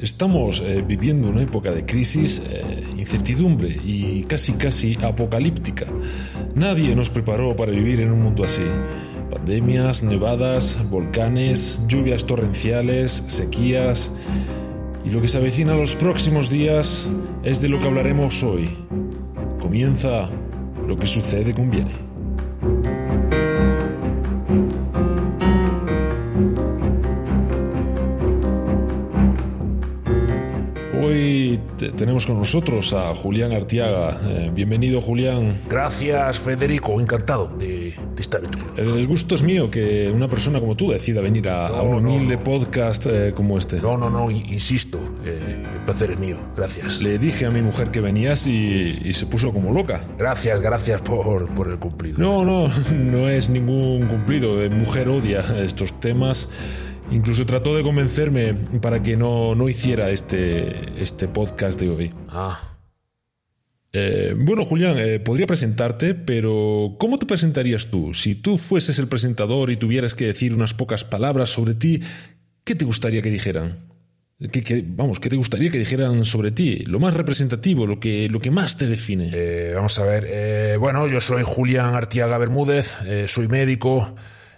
Estamos eh, viviendo una época de crisis, eh, incertidumbre y casi casi apocalíptica. Nadie nos preparó para vivir en un mundo así. Pandemias, nevadas, volcanes, lluvias torrenciales, sequías. Y lo que se avecina los próximos días es de lo que hablaremos hoy. Comienza lo que sucede conviene. Hoy te- tenemos con nosotros a Julián Artiaga. Eh, bienvenido, Julián. Gracias, Federico. Encantado de, de estar en tu programa. El gusto es mío que una persona como tú decida venir a, a un no, humilde no. podcast eh, como este. No, no, no, in- insisto. eh, el placer es mío. Gracias. Le dije a mi mujer que venías y, y se puso como loca. Gracias, gracias por, por el cumplido. No, no, no es ningún cumplido. Eh, Mujer odia estos temas. Incluso trató de convencerme para que no, no hiciera este, este podcast de hoy. Ah, Eh, bueno, Julián, eh, podría presentarte, pero ¿cómo te presentarías tú? Si tú fueses el presentador y tuvieras que decir unas pocas palabras sobre ti, ¿qué te gustaría que dijeran? ¿Qué, qué- vamos, ¿qué te gustaría que dijeran sobre ti? Lo más representativo, lo que, lo que más te define. eh, vamos a ver. bueno, yo soy Julián Artiaga Bermúdez, soy médico.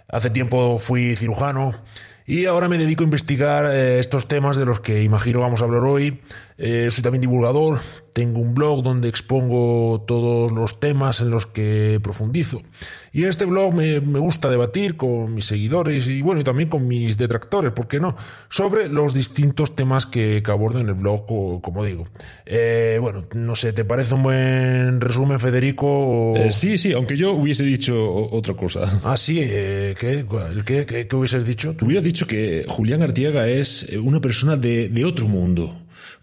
Hace tiempo fui cirujano. Y ahora me dedico a investigar eh, estos temas de los que imagino vamos a hablar hoy. Eh, soy también divulgador, tengo un blog donde expongo todos los temas en los que profundizo. Y en este blog me, me gusta debatir con mis seguidores y bueno, y también con mis detractores, ¿por qué no? Sobre los distintos temas que, que abordo en el blog, co- como digo. Eh, bueno, no sé, ¿te parece un buen resumen, Federico? o- Eh, sí, sí, aunque yo hubiese dicho otra cosa. Ah, sí, eh, ¿qué? ¿El qué? ¿Qué, qué hubieses dicho? Hubiera dicho que Julián Artiaga es eh, una persona de, de otro mundo.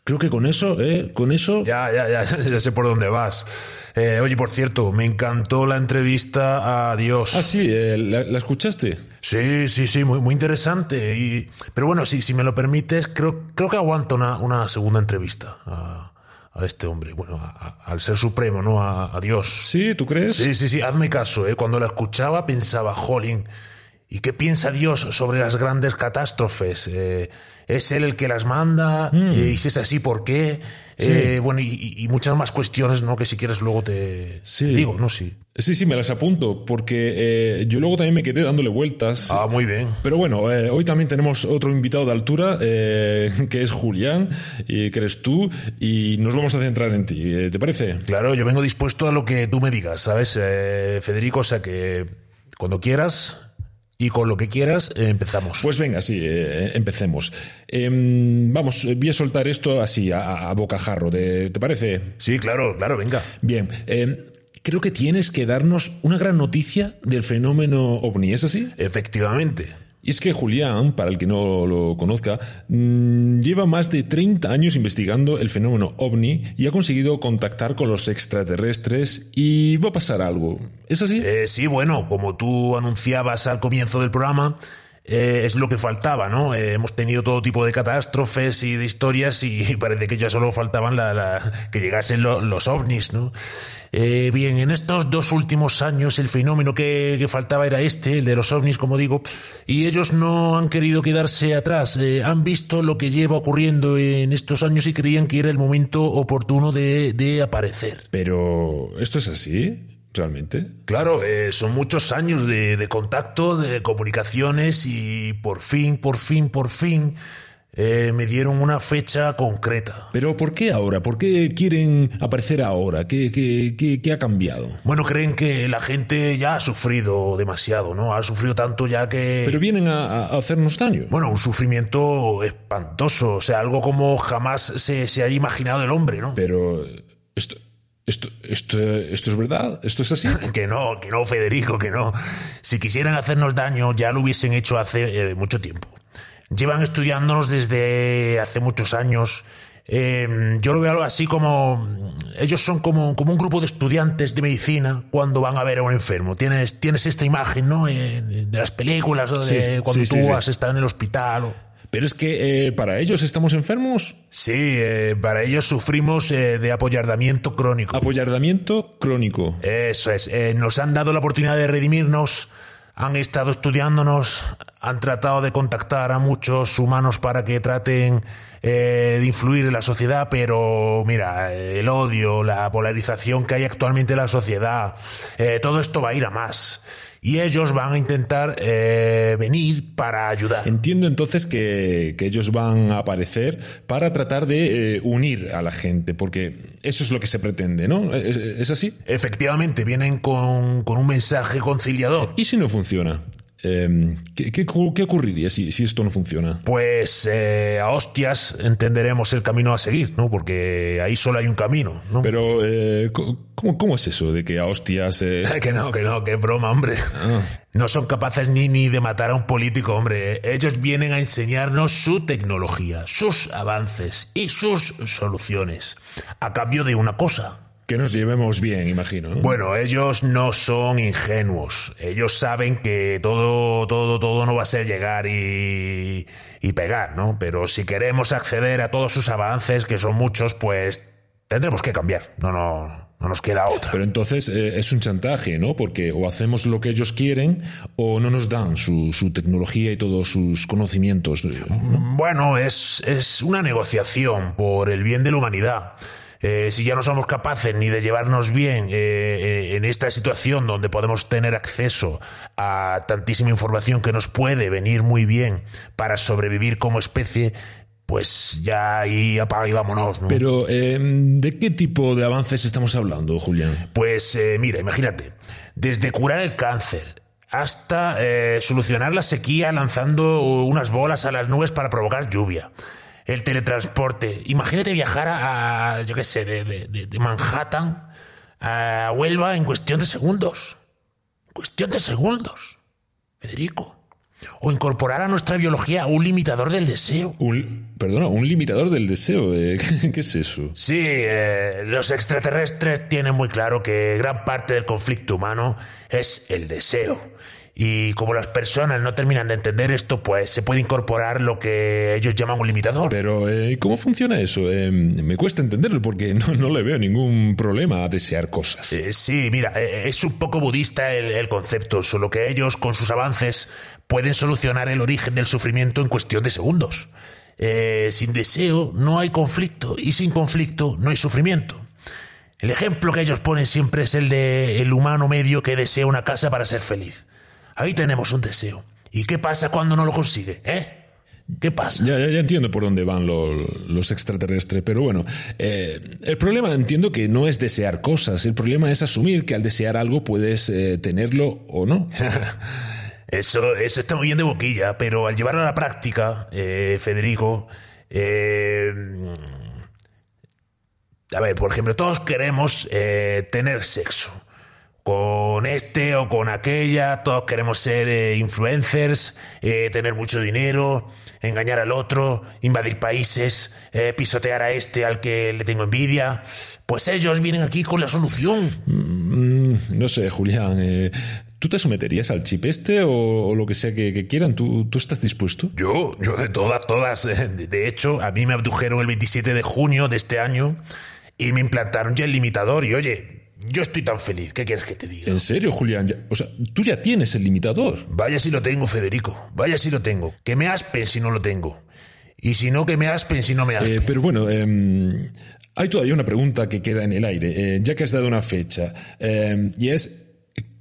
Creo que con eso, eh, con eso... Ya, ya, ya, ya sé por dónde vas. Eh, oye, por cierto, me encantó la entrevista a Dios. Ah, sí, eh, ¿la, la escuchaste? Sí, sí, sí, muy, muy interesante. Y, pero bueno, sí, si me lo permites, creo, creo que aguanto una, una segunda entrevista a, a este hombre, bueno, a- a- al Ser Supremo, ¿no? A, a Dios. Sí, ¿tú crees? Sí, sí, sí, hazme caso, ¿eh? Cuando la escuchaba pensaba, jolín, ¿y qué piensa Dios sobre las grandes catástrofes? Eh, ¿Es Él el que las manda? Eh, y si es así, ¿por qué? Eh, bueno, y, muchas más cuestiones, ¿no? Que si quieres luego te Sí. te digo, ¿no? Sí. Sí, sí, me las apunto, porque eh, yo luego también me quedé dándole vueltas. Ah, muy bien. Pero bueno, eh, hoy también tenemos otro invitado de altura, que es Julián, y que eres tú, y nos vamos a centrar en ti. ¿Te parece? Claro, yo vengo dispuesto a lo que tú me digas, ¿sabes, Federico? O sea que cuando quieras y con lo que quieras, eh, empezamos. Pues venga, sí, eh, empecemos. Em, vamos, eh, voy a soltar esto así, a, a bocajarro, ¿te, ¿te parece? sí, claro, claro, venga. Bien, em, creo que tienes que darnos una gran noticia del fenómeno ovni, ¿es así? Efectivamente. Es que Julián, para el que no lo conozca, mm, lleva más de 30 años investigando el fenómeno ovni y ha conseguido contactar con los extraterrestres y va a pasar algo. ¿Es así? Eh, sí, bueno, como tú anunciabas al comienzo del programa, eh, es lo que faltaba, ¿no? Eh, hemos tenido todo tipo de catástrofes y de historias y parece que ya solo faltaban la, la- que llegasen lo- los ovnis, ¿no? Eh, bien, en estos dos últimos años el fenómeno que, que faltaba era este, el de los ovnis, como digo, y ellos no han querido quedarse atrás, eh, han visto lo que lleva ocurriendo en estos años y creían que era el momento oportuno de, de aparecer. Pero, ¿esto es así? ¿Realmente? Claro, eh, son muchos años de, de contacto, de comunicaciones y por fin, por fin, por fin eh, me dieron una fecha concreta. ¿Pero por qué ahora? ¿Por qué quieren aparecer ahora? ¿Qué, qué, qué- qué ha cambiado? Bueno, creen que la gente ya ha sufrido demasiado, ¿no? Ha sufrido tanto ya que... Pero vienen a, a hacernos daño. bueno, un sufrimiento espantoso, o sea, algo como jamás se, se haya imaginado el hombre, ¿no? Pero, ¿esto, esto, esto, esto es verdad? ¿Esto es así? Que no, que no, Federico, que no. Si quisieran hacernos daño, ya lo hubiesen hecho hace eh, mucho tiempo. Llevan estudiándonos desde hace muchos años. Eh, yo lo veo así como. Ellos son como, como un grupo de estudiantes de medicina cuando van a ver a un enfermo. Tienes, tienes esta imagen, ¿no? Eh, de, las películas, o de Sí, cuando sí, tú sí. has estado en el hospital. o- Pero es que eh, para ellos estamos enfermos. Sí, eh, para ellos sufrimos eh, de apoyardamiento crónico. Apoyardamiento crónico. Eso es. nos han dado la oportunidad de redimirnos, han estado estudiándonos, han tratado de contactar a muchos humanos para que traten de influir en la sociedad, pero mira, el odio, la polarización que hay actualmente en la sociedad, todo esto va a ir a más y ellos van a intentar eh, venir para ayudar. Entiendo entonces que, que, ellos van a aparecer para tratar de eh, unir a la gente, porque eso es lo que se pretende, ¿no? ¿Es, es así? Efectivamente, vienen con, con, un mensaje conciliador. ¿Y si no funciona? Eh, ¿qué, qué, qué, ocurriría si, si, esto no funciona? Pues eh, a hostias entenderemos el camino a seguir, ¿no? Porque ahí solo hay un camino, ¿no? Pero, eh, ¿cómo, ¿cómo, es eso de que a hostias... Eh? que no, que no, que broma, hombre. Ah. No son capaces ni, ni de matar a un político, hombre. Ellos vienen a enseñarnos su tecnología, sus avances y sus soluciones. A cambio de una cosa, que nos llevemos bien, imagino. ¿no? Bueno, ellos no son ingenuos. Ellos saben que todo, todo, todo no va a ser llegar y, y pegar, ¿no? Pero si queremos acceder a todos sus avances, que son muchos, pues tendremos que cambiar. No, no, no nos queda otra. Pero entonces eh, es un chantaje, ¿no? Porque o hacemos lo que ellos quieren o no nos dan su, su tecnología y todos sus conocimientos. ¿no? Bueno, es, es una negociación por el bien de la humanidad. Eh, si ya no somos capaces ni de llevarnos bien eh, en esta situación donde podemos tener acceso a tantísima información que nos puede venir muy bien para sobrevivir como especie, pues ya ahí apaga y vámonos. ¿no? Pero, eh, ¿de qué tipo de avances estamos hablando, Julián? Pues eh, mira, imagínate, desde curar el cáncer hasta eh, solucionar la sequía lanzando unas bolas a las nubes para provocar lluvia el teletransporte. Imagínate viajar a, yo qué sé, de, de, de, Manhattan a Huelva en cuestión de segundos. Cuestión de segundos, Federico. O incorporar a nuestra biología un limitador del deseo. Un, perdona, un limitador del deseo. Eh, ¿Qué es eso? Sí, eh, los extraterrestres tienen muy claro que gran parte del conflicto humano es el deseo. Y como las personas no terminan de entender esto, pues se puede incorporar lo que ellos llaman un limitador. Pero, eh, ¿cómo funciona eso? Eh, me cuesta entenderlo porque no, no, le veo ningún problema a desear cosas. Eh, sí, mira, es un poco budista el, el, concepto, solo que ellos, con sus avances, pueden solucionar el origen del sufrimiento en cuestión de segundos. sin deseo no hay conflicto y sin conflicto no hay sufrimiento. El ejemplo que ellos ponen siempre es el de el humano medio que desea una casa para ser feliz. Ahí tenemos un deseo. ¿Y qué pasa cuando no lo consigue? ¿Eh? ¿Qué pasa? Ya, ya, ya entiendo por dónde van lo, los extraterrestres, pero bueno, eh, el problema entiendo que no es desear cosas, el problema es asumir que al desear algo puedes eh, tenerlo o no. eso, eso está muy bien de boquilla, pero al llevarlo a la práctica, eh, Federico, eh, a ver, por ejemplo, todos queremos tener sexo con este o con aquella, todos queremos ser eh, influencers, eh, tener mucho dinero, engañar al otro, invadir países, eh, pisotear a este al que le tengo envidia. Pues ellos vienen aquí con la solución. Mm, no sé, Julián, ¿tú te someterías al chip este o, o lo que sea que, que quieran? ¿Tú, ¿Tú, estás dispuesto? Yo, yo de todas, todas. De hecho, a mí me abdujeron el 27 de junio de este año y me implantaron ya el limitador y oye, yo estoy tan feliz. ¿Qué quieres que te diga? ¿En serio, Julián? Ya, o sea, tú ya tienes el limitador. Vaya si lo tengo, Federico. Vaya si lo tengo. Que me aspen si no lo tengo. Y si no, que me aspen si no me aspen. Eh, pero bueno, eh, hay todavía una pregunta que queda en el aire, eh, ya que has dado una fecha. y es,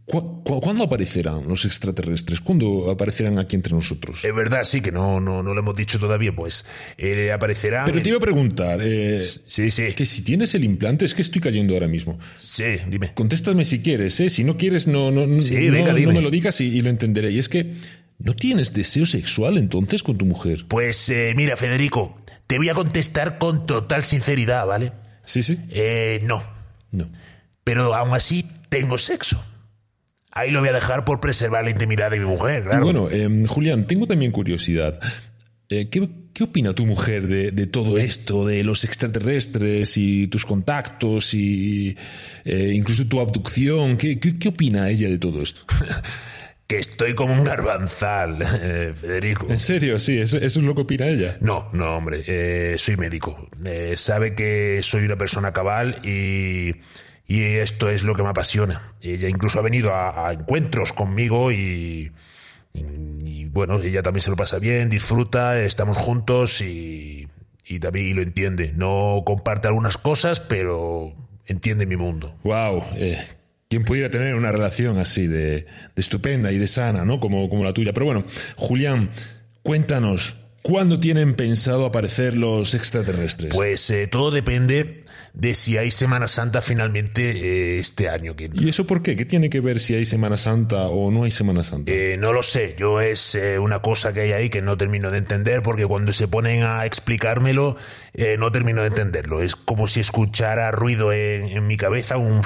¿cu cu ¿cuándo aparecerán los extraterrestres? ¿Cuándo aparecerán aquí entre nosotros? Es verdad, sí, que no, no, no lo hemos dicho todavía, pues. Eh, aparecerán. Pero te iba a preguntar. Eh, sí, sí. Que si tienes el implante, es que estoy cayendo ahora mismo. Sí, dime. Contéstame si quieres, ¿eh? Si no quieres, no, no, sí, no, venga, no me lo digas y, y, lo entenderé. Y es que. ¿No tienes deseo sexual entonces con tu mujer? Pues eh, mira, Federico, te voy a contestar con total sinceridad, ¿vale? Sí, sí. Eh, no. No. Pero aún así tengo sexo. Ahí lo voy a dejar por preservar la intimidad de mi mujer, claro. Bueno, eh, Julián, tengo también curiosidad. Eh, ¿qué, ¿qué, opina tu mujer de, de, todo esto, de los extraterrestres y tus contactos y eh, incluso tu abducción? ¿Qué, qué, qué opina ella de todo esto? que estoy como un garbanzal, eh, Federico. ¿En serio? Sí, eso, eso, es lo que opina ella. No, no, hombre, soy médico. Sabe que soy una persona cabal y, y, esto es lo que me apasiona. Ella incluso ha venido a, encuentros conmigo y, bueno, ella también se lo pasa bien, disfruta, estamos juntos y, y también lo entiende. No comparte algunas cosas, pero entiende mi mundo. Wow, eh, ¿quién pudiera tener una relación así de, de estupenda y de sana, ¿no? Como, como la tuya. Pero bueno, Julián, cuéntanos, ¿cuándo tienen pensado aparecer los extraterrestres? Pues eh, todo depende de si hay Semana Santa finalmente eh, este año. Que, ¿Y eso por qué? ¿Qué tiene que ver si hay Semana Santa o no hay Semana Santa? Eh, no lo sé, yo es eh, una cosa que hay ahí que no termino de entender porque cuando se ponen a explicármelo eh, no termino de entenderlo. Es como si escuchara ruido en, en mi cabeza, un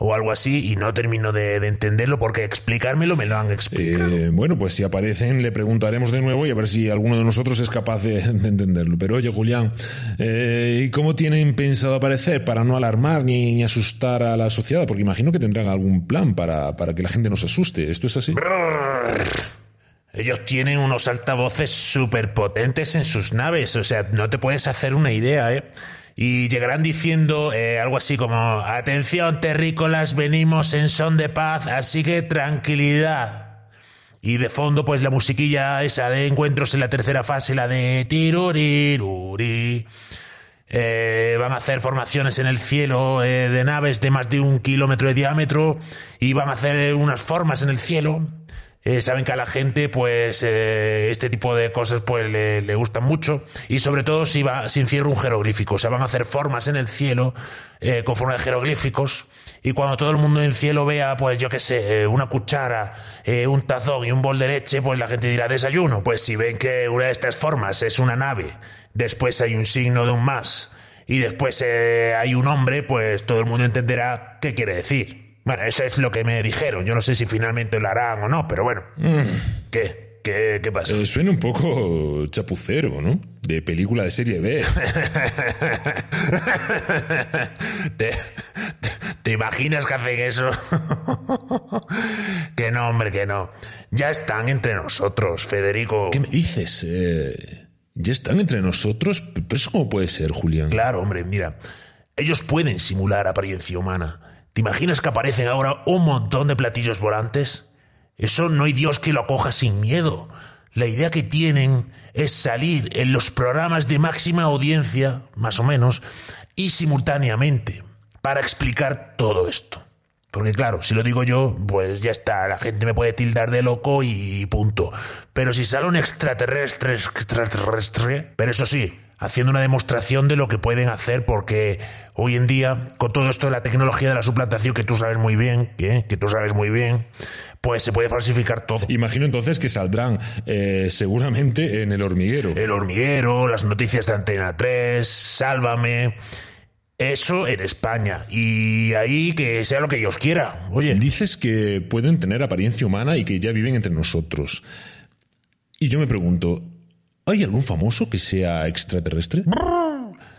o algo así y no termino de, de entenderlo porque explicármelo me lo han explicado. Eh, bueno, pues si aparecen le preguntaremos de nuevo y a ver si alguno de nosotros es capaz de, de entenderlo. Pero oye, Julián, eh, ¿y cómo tienen pensado aparecer para no alarmar ni, ni asustar a la sociedad? Porque imagino que tendrán algún plan para, para que la gente no se asuste. ¿Esto es así? Ellos tienen unos altavoces súper potentes en sus naves, o sea, no te puedes hacer una idea, ¿eh? Y llegarán diciendo eh, algo así como, atención terrícolas, venimos en son de paz, así que tranquilidad. Y de fondo, pues la musiquilla esa de encuentros en la tercera fase, la de tiruriruri. Eh, van a hacer formaciones en el cielo eh, de naves de más de un kilómetro de diámetro y van a hacer unas formas en el cielo. Eh, saben que a la gente, pues, eh, este tipo de cosas, pues, le, gustan mucho. Y sobre todo si va, si encierra un jeroglífico. O sea, van a hacer formas en el cielo, eh, con forma de jeroglíficos. Y cuando todo el mundo en el cielo vea, pues, yo qué sé, eh, una cuchara, eh, un tazón y un bol de leche, pues la gente dirá desayuno. Pues si ven que una de estas formas es una nave, después hay un signo de un más, y después hay un hombre, pues todo el mundo entenderá qué quiere decir. Bueno, eso es lo que me dijeron. Yo no sé si finalmente lo harán o no, pero bueno. ¿Qué? ¿Qué, qué pasa? Eh, suena un poco chapucero, ¿no? De película de serie B. ¿Te, te, te imaginas que hacen eso? que no, hombre, que no. Ya están entre nosotros, Federico. ¿Qué me dices? Eh, ¿Ya están entre nosotros? ¿Pero eso cómo puede ser, Julián? Claro, hombre, mira. Ellos pueden simular apariencia humana. ¿Te imaginas que aparecen ahora un montón de platillos volantes? Eso no hay Dios que lo acoja sin miedo. La idea que tienen es salir en los programas de máxima audiencia, más o menos, y simultáneamente, para explicar todo esto. Porque claro, si lo digo yo, pues ya está, la gente me puede tildar de loco y punto. Pero si sale un extraterrestre, extraterrestre, pero eso sí, haciendo una demostración de lo que pueden hacer, porque hoy en día, con todo esto de la tecnología de la suplantación, que tú sabes muy bien, ¿eh? que tú sabes muy bien, pues se puede falsificar todo. Imagino entonces que saldrán eh, seguramente en el hormiguero. El hormiguero, las noticias de Antena 3, Sálvame. Eso en España. Y ahí que sea lo que Dios quiera. Oye. Dices que pueden tener apariencia humana y que ya viven entre nosotros. Y yo me pregunto, ¿hay algún famoso que sea extraterrestre?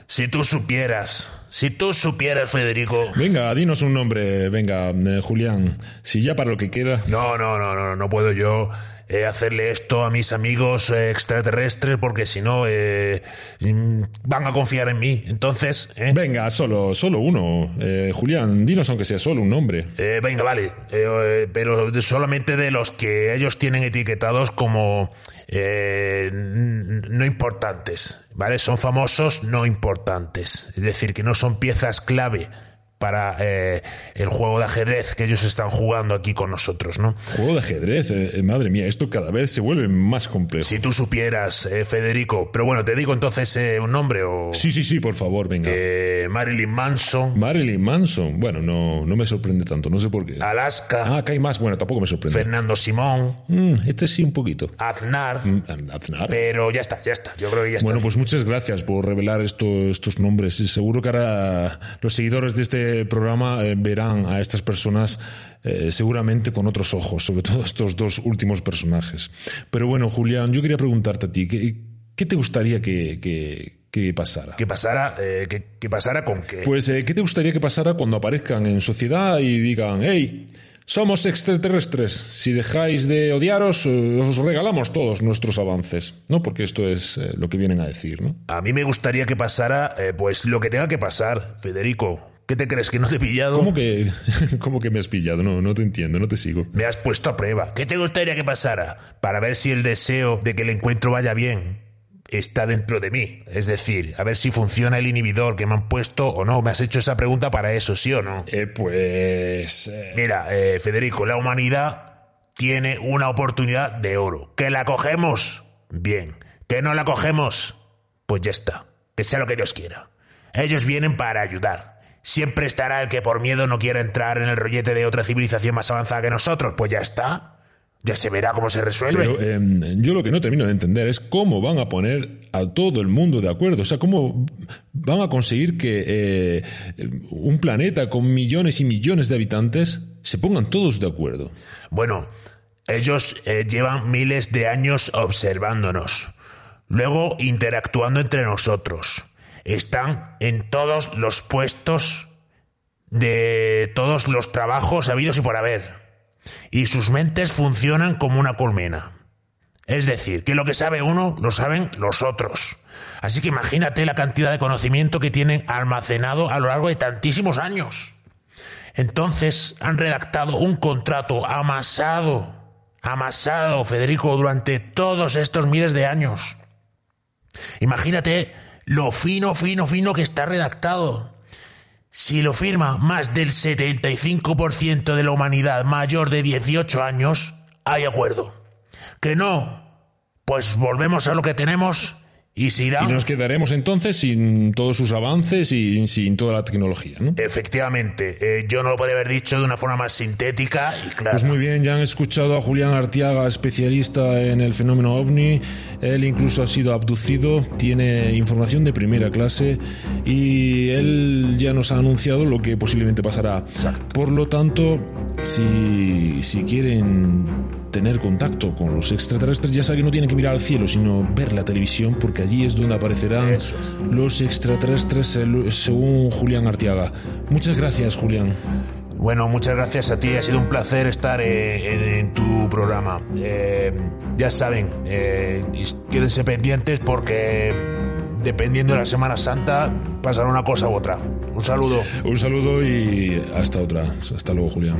Si tú supieras, si tú supieras, Federico. Venga, dinos un nombre, venga, eh, Julián. Si ya para lo que queda. No, no, no, no, no puedo yo eh, hacerle esto a mis amigos eh, extraterrestres porque si no eh, mm, van a confiar en mí. Entonces. Venga, solo, solo uno. Julián, dinos aunque sea solo un nombre. Venga, vale, pero solamente de los que ellos tienen etiquetados como no importantes, ¿vale? Son famosos no importantes, es decir, que no son piezas clave para eh, el juego de ajedrez que ellos están jugando aquí con nosotros, ¿no? Juego de ajedrez, eh, eh, madre mía, esto cada vez se vuelve más complejo. Si tú supieras, eh, Federico, pero bueno, te digo entonces eh, un nombre o Sí, sí, sí, por favor, venga. Marilyn Manson, Marilyn Manson. Bueno, no, no me sorprende tanto, no sé por qué. Alaska, Ah, que hay más. Bueno, tampoco me sorprende. Fernando Simón, Mm, este sí, un poquito. Aznar, Mm, Aznar. pero ya está, ya está, yo creo que ya está. Bueno, pues muchas gracias por revelar esto- estos nombres. Seguro que ahora los seguidores de este programa eh, verán a estas personas eh, seguramente con otros ojos, sobre todo estos dos últimos personajes. Pero bueno, Julián, yo quería preguntarte a ti, ¿qué, qué te gustaría que, que- que pasara? ¿Qué pasara? Eh, ¿qué, qué pasara con qué? Pues, ¿qué te gustaría que pasara cuando aparezcan en sociedad y digan, hey, somos extraterrestres, si dejáis de odiaros, os regalamos todos nuestros avances, ¿no? Porque esto es lo que vienen a decir, ¿no? A mí me gustaría que pasara, eh, pues lo que tenga que pasar, Federico. ¿Qué te crees que no te he pillado? ¿Cómo que, cómo que me has pillado? No, no te entiendo, no te sigo. Me has puesto a prueba. ¿Qué te gustaría que pasara? Para ver si el deseo de que el encuentro vaya bien está dentro de mí. Es decir, a ver si funciona el inhibidor que me han puesto o no. Me has hecho esa pregunta para eso, ¿sí o no? Eh, pues... eh, Mira, eh, Federico, la humanidad tiene una oportunidad de oro. ¿Que la cogemos? Bien. ¿Que no la cogemos? Pues ya está. Que sea lo que Dios quiera. Ellos vienen para ayudar. Siempre estará el que por miedo no quiera entrar en el rollete de otra civilización más avanzada que nosotros. Pues ya está. Ya se verá cómo se resuelve. Pero eh, yo lo que no termino de entender es cómo van a poner a todo el mundo de acuerdo. O sea, cómo van a conseguir que eh, un planeta con millones y millones de habitantes se pongan todos de acuerdo. Bueno, ellos eh, llevan miles de años observándonos, luego interactuando entre nosotros. Están en todos los puestos de todos los trabajos habidos y por haber. Y sus mentes funcionan como una colmena. Es decir, que lo que sabe uno lo saben los otros. Así que imagínate la cantidad de conocimiento que tienen almacenado a lo largo de tantísimos años. Entonces han redactado un contrato amasado, amasado, Federico, durante todos estos miles de años. Imagínate lo fino, fino, fino que está redactado. Si lo firma más del 75% de la humanidad mayor de 18 años, hay acuerdo. Que no, pues volvemos a lo que tenemos y se irá. Y nos quedaremos entonces sin todos sus avances y sin toda la tecnología, ¿no? Efectivamente, eh, yo no lo podía haber dicho de una forma más sintética y clara. Pues muy bien, ya han escuchado a Julián Artiaga, especialista en el fenómeno ovni. Él incluso ha sido abducido, tiene información de primera clase y él ya nos ha anunciado lo que posiblemente pasará. Por lo tanto, si, si quieren tener contacto con los extraterrestres, ya saben que no tienen que mirar al cielo, sino ver la televisión, porque allí es donde aparecerán es. los extraterrestres según Julián Artiaga. Muchas gracias, Julián. Bueno, muchas gracias a ti. Ha sido un placer estar eh, en, en tu programa. Eh, ya saben, eh, quédense pendientes porque dependiendo de la Semana Santa pasará una cosa u otra. Un saludo. Un saludo y hasta otra. Hasta luego, Julián.